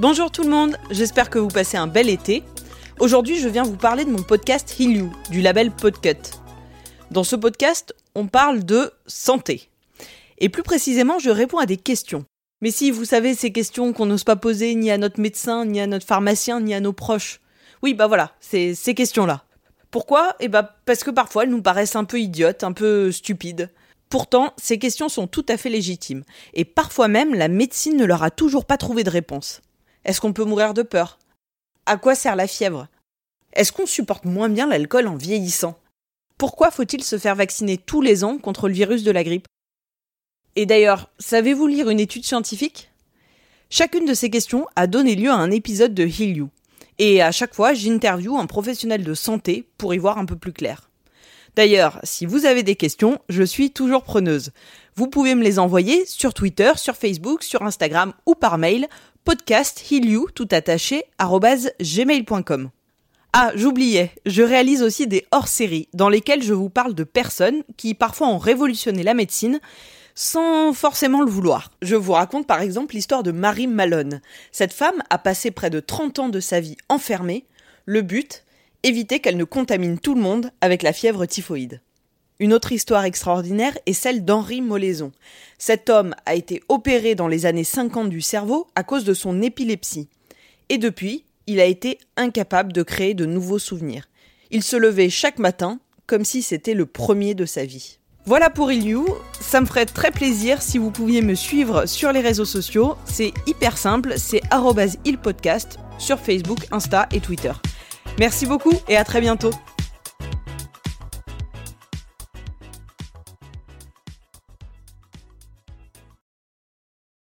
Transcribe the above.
Bonjour tout le monde, j'espère que vous passez un bel été. Aujourd'hui, je viens vous parler de mon podcast Heal du label Podcut. Dans ce podcast, on parle de santé. Et plus précisément, je réponds à des questions. Mais si vous savez ces questions qu'on n'ose pas poser ni à notre médecin, ni à notre pharmacien, ni à nos proches. Oui, bah voilà, c'est ces questions-là. Pourquoi? Eh bah parce que parfois elles nous paraissent un peu idiotes, un peu stupides. Pourtant, ces questions sont tout à fait légitimes. Et parfois même, la médecine ne leur a toujours pas trouvé de réponse. Est-ce qu'on peut mourir de peur? À quoi sert la fièvre? Est-ce qu'on supporte moins bien l'alcool en vieillissant? Pourquoi faut-il se faire vacciner tous les ans contre le virus de la grippe? Et d'ailleurs, savez-vous lire une étude scientifique? Chacune de ces questions a donné lieu à un épisode de Heal You. Et à chaque fois, j'interviewe un professionnel de santé pour y voir un peu plus clair. D'ailleurs, si vous avez des questions, je suis toujours preneuse. Vous pouvez me les envoyer sur Twitter, sur Facebook, sur Instagram ou par mail podcast tout attaché gmail.com. Ah, j'oubliais, je réalise aussi des hors-séries dans lesquelles je vous parle de personnes qui parfois ont révolutionné la médecine sans forcément le vouloir. Je vous raconte par exemple l'histoire de Marie Malone. Cette femme a passé près de 30 ans de sa vie enfermée. Le but Éviter qu'elle ne contamine tout le monde avec la fièvre typhoïde. Une autre histoire extraordinaire est celle d'Henri Molaison. Cet homme a été opéré dans les années 50 du cerveau à cause de son épilepsie. Et depuis, il a été incapable de créer de nouveaux souvenirs. Il se levait chaque matin comme si c'était le premier de sa vie. Voilà pour Iliou, ça me ferait très plaisir si vous pouviez me suivre sur les réseaux sociaux, c'est hyper simple, c'est ilpodcast sur Facebook, Insta et Twitter. Merci beaucoup et à très bientôt